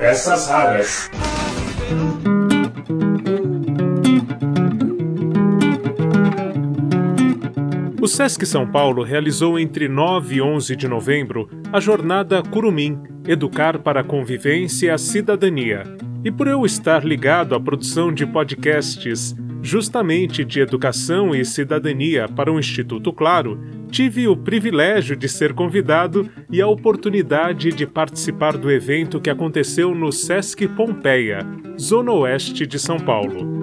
Peças raras. O Sesc São Paulo realizou entre 9 e 11 de novembro a jornada Curumim Educar para a Convivência e a Cidadania. E por eu estar ligado à produção de podcasts justamente de educação e cidadania para o Instituto Claro, tive o privilégio de ser convidado e a oportunidade de participar do evento que aconteceu no Sesc Pompeia, zona oeste de São Paulo.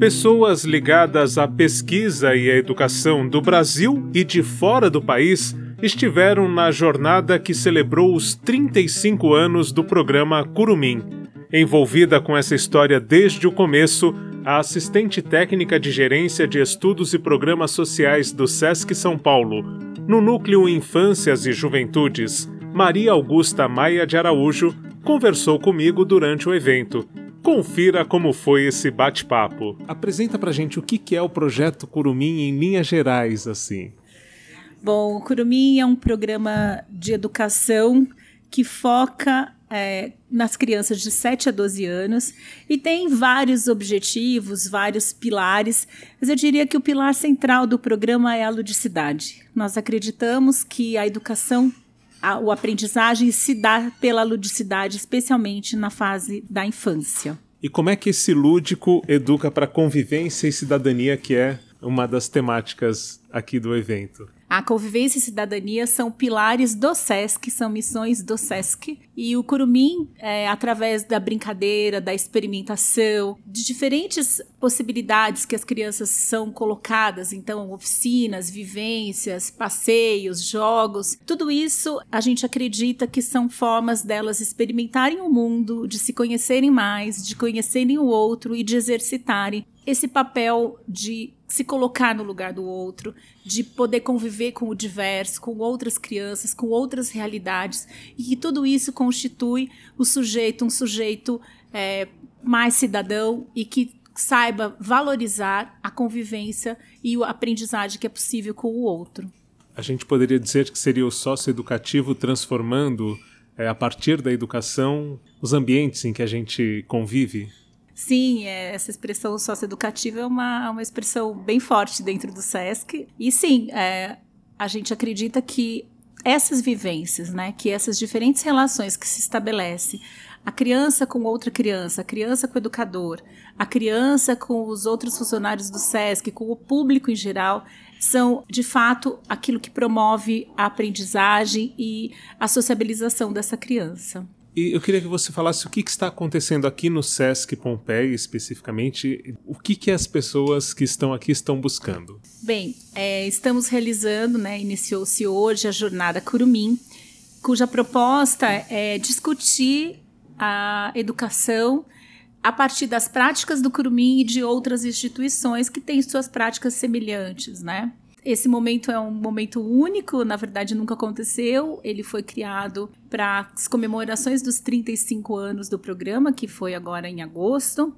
Pessoas ligadas à pesquisa e à educação do Brasil e de fora do país estiveram na jornada que celebrou os 35 anos do programa Curumim. Envolvida com essa história desde o começo, a assistente técnica de gerência de estudos e programas sociais do SESC São Paulo, no núcleo Infâncias e Juventudes, Maria Augusta Maia de Araújo, conversou comigo durante o evento. Confira como foi esse bate-papo. Apresenta pra gente o que é o projeto Curumim em linhas gerais, assim. Bom, o Curumim é um programa de educação que foca é, nas crianças de 7 a 12 anos e tem vários objetivos, vários pilares, mas eu diria que o pilar central do programa é a ludicidade. Nós acreditamos que a educação, a, a aprendizagem se dá pela ludicidade, especialmente na fase da infância. E como é que esse lúdico educa para convivência e cidadania, que é uma das temáticas aqui do evento? A convivência e cidadania são pilares do SESC, são missões do SESC. E o Curumim, é, através da brincadeira, da experimentação, de diferentes possibilidades que as crianças são colocadas, então, oficinas, vivências, passeios, jogos, tudo isso a gente acredita que são formas delas experimentarem o mundo, de se conhecerem mais, de conhecerem o outro e de exercitarem esse papel de se colocar no lugar do outro, de poder conviver com o diverso, com outras crianças, com outras realidades, e que tudo isso constitui o sujeito, um sujeito é, mais cidadão e que saiba valorizar a convivência e a aprendizagem que é possível com o outro. A gente poderia dizer que seria o sócio educativo transformando, é, a partir da educação, os ambientes em que a gente convive? Sim, é, essa expressão socioeducativa é uma, uma expressão bem forte dentro do SESC. E sim, é, a gente acredita que essas vivências, né, que essas diferentes relações que se estabelece, a criança com outra criança, a criança com o educador, a criança com os outros funcionários do SESC, com o público em geral, são de fato aquilo que promove a aprendizagem e a sociabilização dessa criança. E eu queria que você falasse o que, que, está acontecendo aqui no Sesc Pompeia, especificamente, o que, que as pessoas que estão aqui estão buscando. Bem, é, estamos realizando, né, iniciou-se hoje a jornada Curumim, cuja proposta é discutir a educação a partir das práticas do Curumim e de outras instituições que têm suas práticas semelhantes, né? Esse momento é um momento único, na verdade nunca aconteceu. Ele foi criado para as comemorações dos 35 anos do programa, que foi agora em agosto.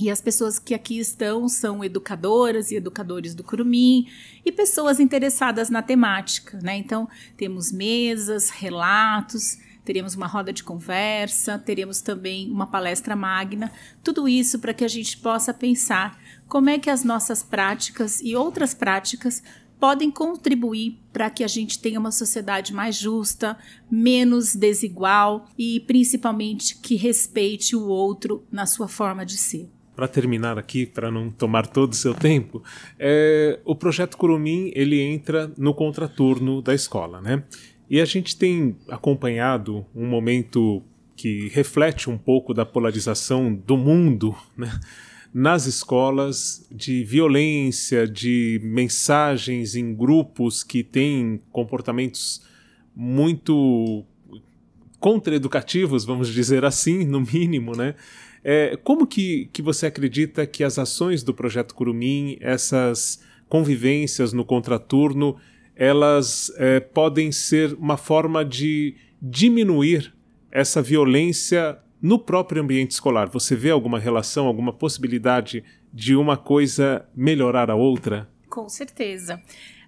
E as pessoas que aqui estão são educadoras e educadores do Curumim e pessoas interessadas na temática, né? Então, temos mesas, relatos, teremos uma roda de conversa, teremos também uma palestra magna, tudo isso para que a gente possa pensar como é que as nossas práticas e outras práticas podem contribuir para que a gente tenha uma sociedade mais justa, menos desigual e principalmente que respeite o outro na sua forma de ser. Para terminar aqui, para não tomar todo o seu tempo, é, o projeto Curumim ele entra no contraturno da escola, né? E a gente tem acompanhado um momento que reflete um pouco da polarização do mundo, né? nas escolas de violência, de mensagens em grupos que têm comportamentos muito contra-educativos, vamos dizer assim, no mínimo, né? É, como que, que você acredita que as ações do Projeto Curumim, essas convivências no contraturno, elas é, podem ser uma forma de diminuir essa violência no próprio ambiente escolar, você vê alguma relação, alguma possibilidade de uma coisa melhorar a outra? Com certeza.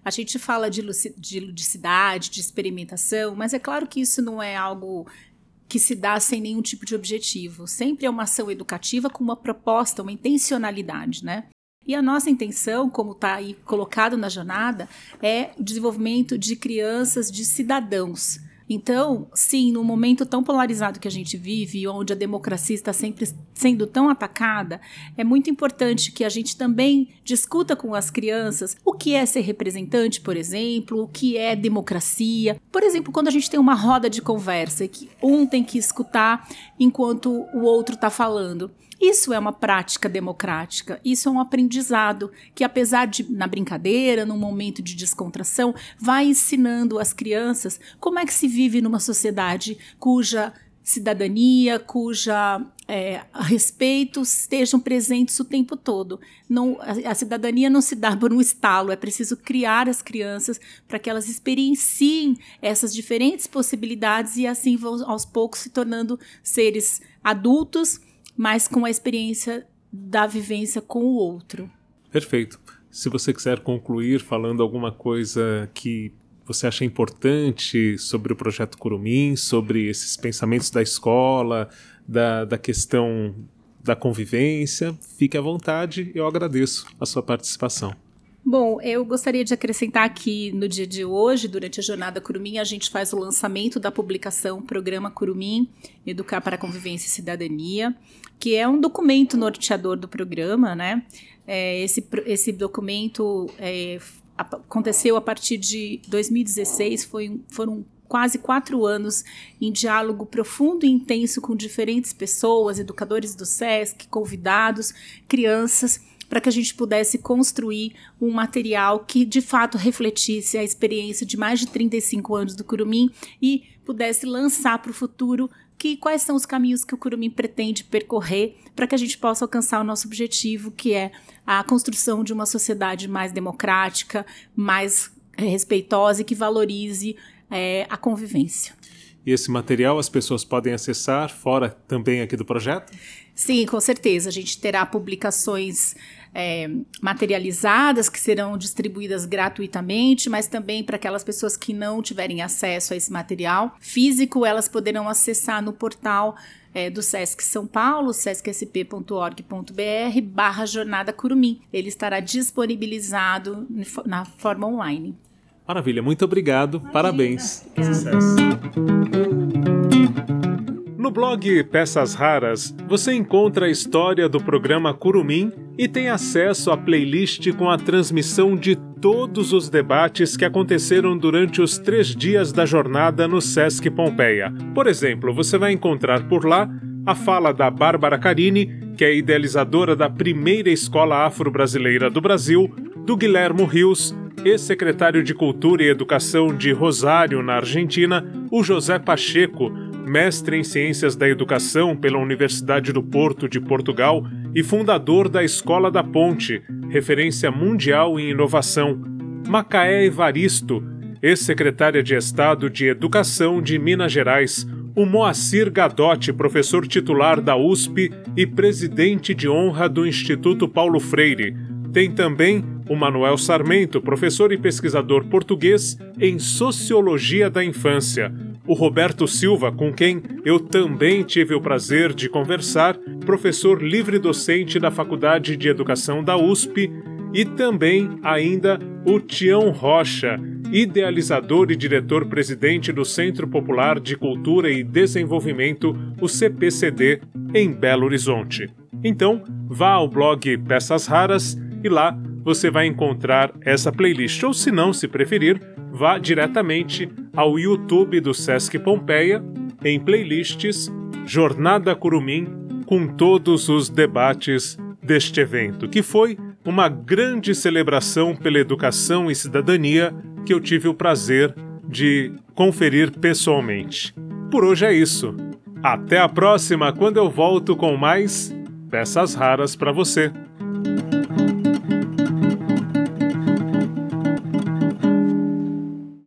A gente fala de, de ludicidade, de experimentação, mas é claro que isso não é algo que se dá sem nenhum tipo de objetivo. Sempre é uma ação educativa com uma proposta, uma intencionalidade, né? E a nossa intenção, como está aí colocado na jornada, é o desenvolvimento de crianças, de cidadãos então, sim, num momento tão polarizado que a gente vive, onde a democracia está sempre sendo tão atacada, é muito importante que a gente também discuta com as crianças o que é ser representante, por exemplo, o que é democracia. Por exemplo, quando a gente tem uma roda de conversa que um tem que escutar enquanto o outro está falando. Isso é uma prática democrática, isso é um aprendizado que, apesar de, na brincadeira, num momento de descontração, vai ensinando as crianças como é que se vive numa sociedade cuja cidadania, cuja é, respeito estejam presentes o tempo todo. Não, a, a, cidadania não se dá por um estalo, é preciso criar as crianças para que elas experienciem essas diferentes possibilidades e assim vão aos poucos se tornando seres adultos mas com a experiência da vivência com o outro. Perfeito. Se você quiser concluir falando alguma coisa que você acha importante sobre o projeto Curumim, sobre esses pensamentos da escola, da, da questão da convivência, fique à vontade, eu agradeço a sua participação. Bom, eu gostaria de acrescentar que no dia de hoje, durante a Jornada Curumim, a gente faz o lançamento da publicação Programa Curumim Educar para a Convivência e Cidadania, que é um documento norteador do programa, né? É, esse, esse documento é, aconteceu a partir de 2016, foi, foram quase quatro anos em diálogo profundo e intenso com diferentes pessoas, educadores do SESC, convidados, crianças para que a gente pudesse construir um material que de fato refletisse a experiência de mais de 35 anos do Curumim e pudesse lançar para o futuro que quais são os caminhos que o Curumim pretende percorrer para que a gente possa alcançar o nosso objetivo, que é a construção de uma sociedade mais democrática, mais é, respeitosa e que valorize é, a convivência. E esse material as pessoas podem acessar fora também aqui do projeto? Sim, com certeza. A gente terá publicações é, materializadas que serão distribuídas gratuitamente, mas também para aquelas pessoas que não tiverem acesso a esse material físico, elas poderão acessar no portal é, do Sesc São Paulo, sescsp.org.br barra Jornada Curumim. Ele estará disponibilizado na forma online. Maravilha, muito obrigado, Imagina. parabéns. Sucesso. No blog Peças Raras, você encontra a história do programa Curumim e tem acesso à playlist com a transmissão de todos os debates que aconteceram durante os três dias da jornada no Sesc Pompeia. Por exemplo, você vai encontrar por lá a fala da Bárbara Carini, que é idealizadora da primeira escola afro-brasileira do Brasil, do Guilhermo Rios, ex-secretário de Cultura e Educação de Rosário, na Argentina, o José Pacheco, mestre em Ciências da Educação pela Universidade do Porto de Portugal e fundador da Escola da Ponte, referência mundial em inovação. Macaé Evaristo, ex-secretária de Estado de Educação de Minas Gerais. O Moacir Gadotti, professor titular da USP e presidente de honra do Instituto Paulo Freire. Tem também o Manuel Sarmento, professor e pesquisador português em Sociologia da Infância o Roberto Silva, com quem eu também tive o prazer de conversar, professor livre-docente da Faculdade de Educação da USP, e também ainda o Tião Rocha, idealizador e diretor-presidente do Centro Popular de Cultura e Desenvolvimento, o CPCD, em Belo Horizonte. Então, vá ao blog Peças Raras e lá você vai encontrar essa playlist, ou se não, se preferir, vá diretamente ao YouTube do Sesc Pompeia, em playlists Jornada Curumim, com todos os debates deste evento, que foi uma grande celebração pela educação e cidadania que eu tive o prazer de conferir pessoalmente. Por hoje é isso. Até a próxima, quando eu volto com mais peças raras para você.